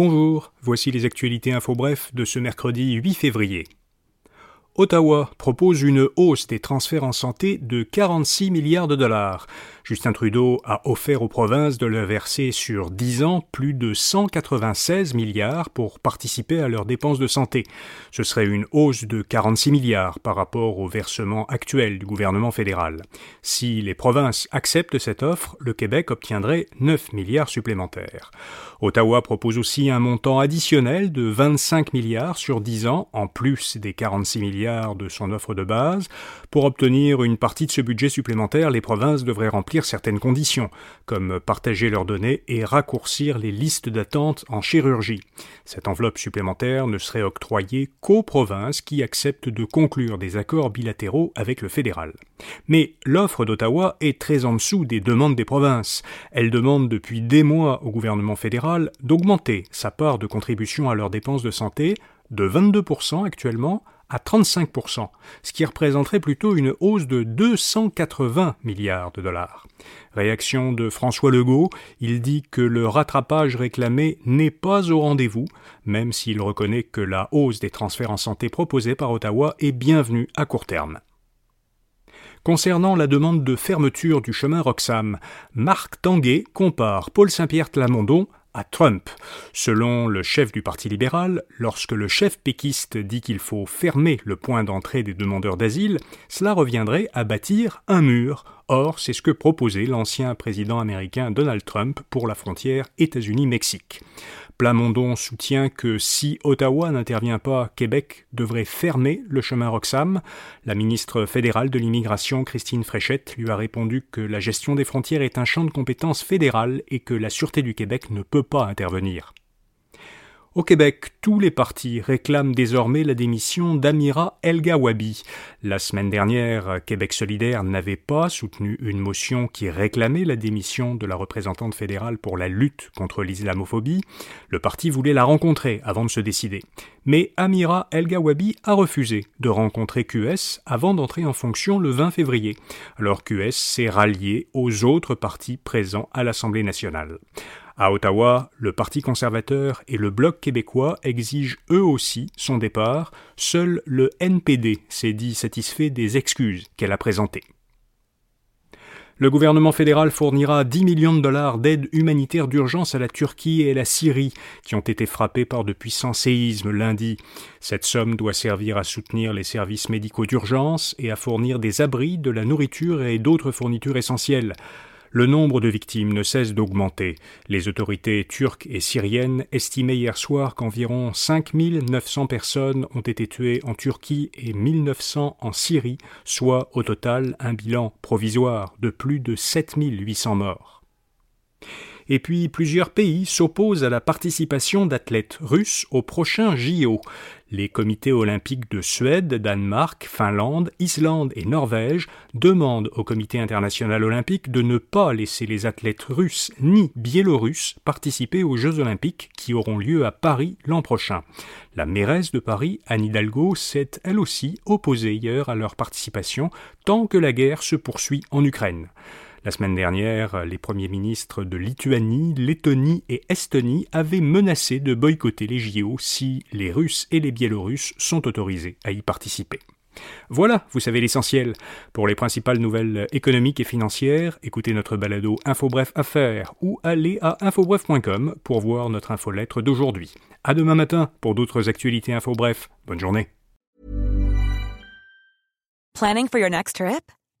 Bonjour, voici les actualités info bref de ce mercredi 8 février. Ottawa propose une hausse des transferts en santé de 46 milliards de dollars. Justin Trudeau a offert aux provinces de leur verser sur 10 ans plus de 196 milliards pour participer à leurs dépenses de santé. Ce serait une hausse de 46 milliards par rapport au versement actuel du gouvernement fédéral. Si les provinces acceptent cette offre, le Québec obtiendrait 9 milliards supplémentaires. Ottawa propose aussi un montant additionnel de 25 milliards sur 10 ans, en plus des 46 milliards de son offre de base. Pour obtenir une partie de ce budget supplémentaire, les provinces devraient remplir certaines conditions, comme partager leurs données et raccourcir les listes d'attente en chirurgie. Cette enveloppe supplémentaire ne serait octroyée qu'aux provinces qui acceptent de conclure des accords bilatéraux avec le fédéral. Mais l'offre d'Ottawa est très en dessous des demandes des provinces. Elle demande depuis des mois au gouvernement fédéral d'augmenter sa part de contribution à leurs dépenses de santé de 22% actuellement à 35%, ce qui représenterait plutôt une hausse de 280 milliards de dollars. Réaction de François Legault, il dit que le rattrapage réclamé n'est pas au rendez-vous, même s'il reconnaît que la hausse des transferts en santé proposée par Ottawa est bienvenue à court terme. Concernant la demande de fermeture du chemin Roxham, Marc Tanguay compare Paul Saint-Pierre Tlamondon à Trump. Selon le chef du Parti libéral, lorsque le chef péquiste dit qu'il faut fermer le point d'entrée des demandeurs d'asile, cela reviendrait à bâtir un mur. Or, c'est ce que proposait l'ancien président américain Donald Trump pour la frontière États-Unis-Mexique. Plamondon soutient que si Ottawa n'intervient pas, Québec devrait fermer le chemin Roxham. La ministre fédérale de l'immigration, Christine Fréchette, lui a répondu que la gestion des frontières est un champ de compétences fédéral et que la Sûreté du Québec ne peut pas intervenir. Au Québec, tous les partis réclament désormais la démission d'Amira El Gawabi. La semaine dernière, Québec solidaire n'avait pas soutenu une motion qui réclamait la démission de la représentante fédérale pour la lutte contre l'islamophobie. Le parti voulait la rencontrer avant de se décider. Mais Amira El Gawabi a refusé de rencontrer QS avant d'entrer en fonction le 20 février. Alors QS s'est rallié aux autres partis présents à l'Assemblée nationale. À Ottawa, le Parti conservateur et le Bloc québécois exigent eux aussi son départ. Seul le NPD s'est dit satisfait des excuses qu'elle a présentées. Le gouvernement fédéral fournira 10 millions de dollars d'aide humanitaire d'urgence à la Turquie et à la Syrie, qui ont été frappés par de puissants séismes lundi. Cette somme doit servir à soutenir les services médicaux d'urgence et à fournir des abris, de la nourriture et d'autres fournitures essentielles. Le nombre de victimes ne cesse d'augmenter. Les autorités turques et syriennes estimaient hier soir qu'environ 5900 personnes ont été tuées en Turquie et 1900 en Syrie, soit au total un bilan provisoire de plus de 7800 morts. Et puis plusieurs pays s'opposent à la participation d'athlètes russes au prochain JO. Les comités olympiques de Suède, Danemark, Finlande, Islande et Norvège demandent au comité international olympique de ne pas laisser les athlètes russes ni biélorusses participer aux Jeux olympiques qui auront lieu à Paris l'an prochain. La mairesse de Paris, Anne Hidalgo, s'est elle aussi opposée hier à leur participation tant que la guerre se poursuit en Ukraine. La semaine dernière, les premiers ministres de Lituanie, Lettonie et Estonie avaient menacé de boycotter les JO si les Russes et les Biélorusses sont autorisés à y participer. Voilà, vous savez l'essentiel. Pour les principales nouvelles économiques et financières, écoutez notre balado InfoBref Affaires ou allez à infobref.com pour voir notre infolettre d'aujourd'hui. À demain matin pour d'autres actualités InfoBref. Bonne journée. Planning for your next trip?